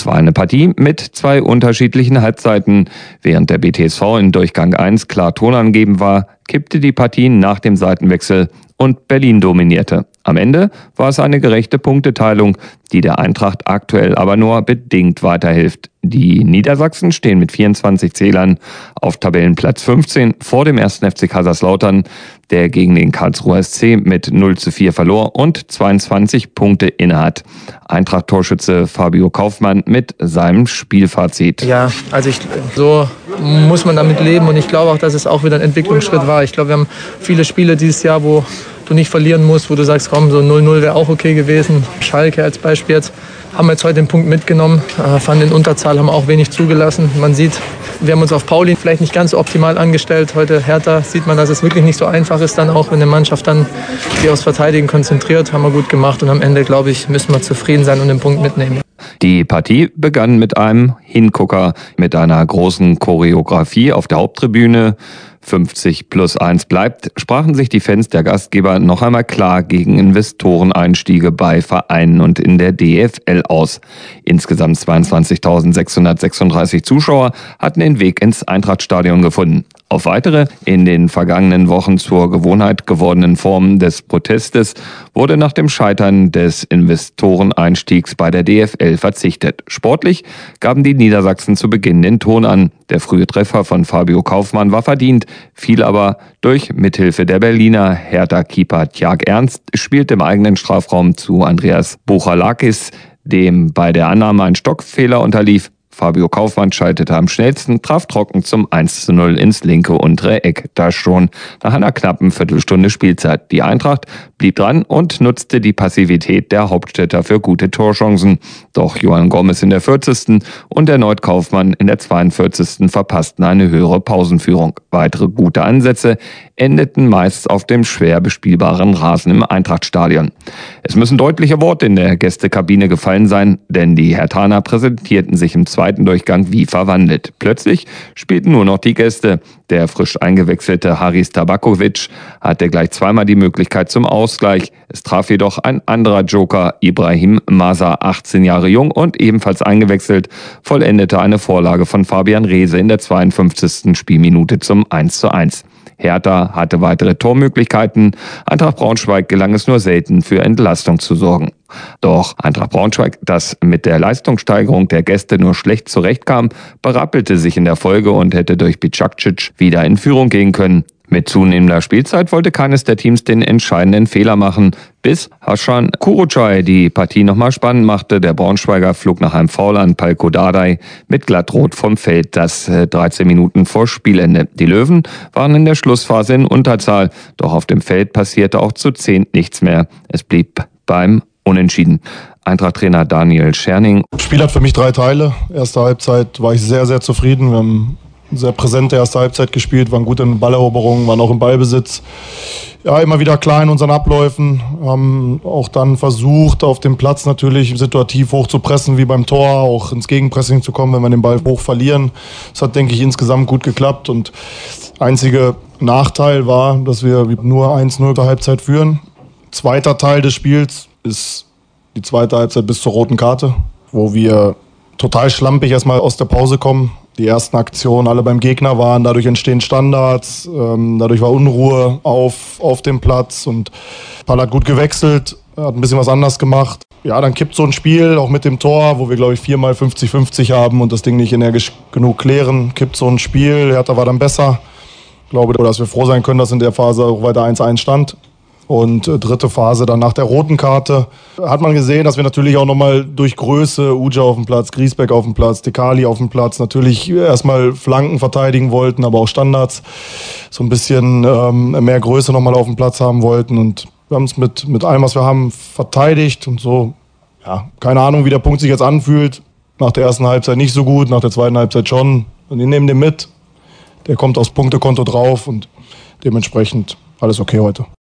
Es war eine Partie mit zwei unterschiedlichen Halbzeiten. Während der BTSV in Durchgang 1 klar tonangeben war, kippte die Partie nach dem Seitenwechsel und Berlin dominierte. Am Ende war es eine gerechte Punkteteilung, die der Eintracht aktuell aber nur bedingt weiterhilft. Die Niedersachsen stehen mit 24 Zählern auf Tabellenplatz 15 vor dem 1. FC Kaiserslautern, der gegen den Karlsruher SC mit 0 zu 4 verlor und 22 Punkte innehat. Eintracht-Torschütze Fabio Kaufmann mit seinem Spielfazit. Ja, also ich, so muss man damit leben und ich glaube auch, dass es auch wieder ein Entwicklungsschritt war. Ich glaube, wir haben viele Spiele dieses Jahr, wo du nicht verlieren musst, wo du sagst, komm, so 0-0 wäre auch okay gewesen. Schalke als Beispiel jetzt. Haben wir jetzt heute den Punkt mitgenommen, äh, fanden in Unterzahl, haben auch wenig zugelassen. Man sieht, wir haben uns auf Pauli vielleicht nicht ganz so optimal angestellt. Heute Hertha sieht man, dass es wirklich nicht so einfach ist, dann auch, wenn eine Mannschaft dann sich aufs Verteidigen konzentriert. Haben wir gut gemacht und am Ende, glaube ich, müssen wir zufrieden sein und den Punkt mitnehmen. Die Partie begann mit einem Hingucker, mit einer großen Choreografie auf der Haupttribüne. 50 plus 1 bleibt, sprachen sich die Fans der Gastgeber noch einmal klar gegen Investoreneinstiege bei Vereinen und in der DFL aus. Insgesamt 22.636 Zuschauer hatten den Weg ins Eintrachtstadion gefunden. Auf weitere, in den vergangenen Wochen zur Gewohnheit gewordenen Formen des Protestes wurde nach dem Scheitern des Investoreneinstiegs bei der DFL verzichtet. Sportlich gaben die Niedersachsen zu Beginn den Ton an. Der frühe Treffer von Fabio Kaufmann war verdient, fiel aber durch Mithilfe der Berliner Hertha-Keeper Tjag Ernst, spielte im eigenen Strafraum zu Andreas Buchalakis, dem bei der Annahme ein Stockfehler unterlief. Fabio Kaufmann schaltete am schnellsten, traf trocken zum 1 zu 0 ins linke untere Eck. Da schon nach einer knappen Viertelstunde Spielzeit. Die Eintracht blieb dran und nutzte die Passivität der Hauptstädter für gute Torchancen. Doch Johann Gomez in der 40. und erneut Kaufmann in der 42. verpassten eine höhere Pausenführung. Weitere gute Ansätze endeten meist auf dem schwer bespielbaren Rasen im Eintrachtstadion. Es müssen deutliche Worte in der Gästekabine gefallen sein, denn die Hertaner präsentierten sich im zweiten Durchgang wie verwandelt. Plötzlich spielten nur noch die Gäste. Der frisch eingewechselte Haris Tabakovic hatte gleich zweimal die Möglichkeit zum Ausgleich. Es traf jedoch ein anderer Joker, Ibrahim Masa, 18 Jahre jung und ebenfalls eingewechselt, vollendete eine Vorlage von Fabian Reese in der 52. Spielminute zum 1 zu 1. Hertha hatte weitere Tormöglichkeiten. Eintracht Braunschweig gelang es nur selten, für Entlastung zu sorgen. Doch Eintracht Braunschweig, das mit der Leistungssteigerung der Gäste nur schlecht zurechtkam, berappelte sich in der Folge und hätte durch Bicakcic wieder in Führung gehen können. Mit zunehmender Spielzeit wollte keines der Teams den entscheidenden Fehler machen, bis Haschan Kurucay die Partie nochmal spannend machte. Der Braunschweiger flog nach einem Foul an Palko Dardai mit glattrot vom Feld, das 13 äh, Minuten vor Spielende. Die Löwen waren in der Schlussphase in Unterzahl, doch auf dem Feld passierte auch zu zehn nichts mehr. Es blieb beim Unentschieden. Eintracht-Trainer Daniel Scherning. Das Spiel hat für mich drei Teile. Erste Halbzeit war ich sehr, sehr zufrieden. Wir haben sehr präsente erste Halbzeit gespielt, waren gut in Balleroberungen, waren auch im Ballbesitz. Ja, immer wieder klar in unseren Abläufen, haben auch dann versucht, auf dem Platz natürlich situativ hoch zu pressen, wie beim Tor, auch ins Gegenpressing zu kommen, wenn wir den Ball hoch verlieren. Das hat, denke ich, insgesamt gut geklappt und einzige Nachteil war, dass wir nur 1-0 zur Halbzeit führen. Zweiter Teil des Spiels ist die zweite Halbzeit bis zur roten Karte, wo wir total schlampig erstmal aus der Pause kommen, die ersten Aktionen alle beim Gegner waren. Dadurch entstehen Standards, ähm, dadurch war Unruhe auf, auf dem Platz und Paul hat gut gewechselt, hat ein bisschen was anders gemacht. Ja, dann kippt so ein Spiel, auch mit dem Tor, wo wir, glaube ich, viermal 50-50 haben und das Ding nicht energisch genug klären. Kippt so ein Spiel, Hertha war dann besser. Ich glaube, dass wir froh sein können, dass in der Phase auch weiter 1-1 stand. Und äh, dritte Phase dann nach der roten Karte hat man gesehen, dass wir natürlich auch nochmal durch Größe, Uja auf dem Platz, Griesbeck auf dem Platz, Dekali auf dem Platz, natürlich erstmal Flanken verteidigen wollten, aber auch Standards so ein bisschen ähm, mehr Größe nochmal auf dem Platz haben wollten. Und wir haben es mit, mit allem, was wir haben, verteidigt und so. Ja, keine Ahnung, wie der Punkt sich jetzt anfühlt. Nach der ersten Halbzeit nicht so gut, nach der zweiten Halbzeit schon. Und die nehmen den mit. Der kommt aufs Punktekonto drauf und dementsprechend alles okay heute.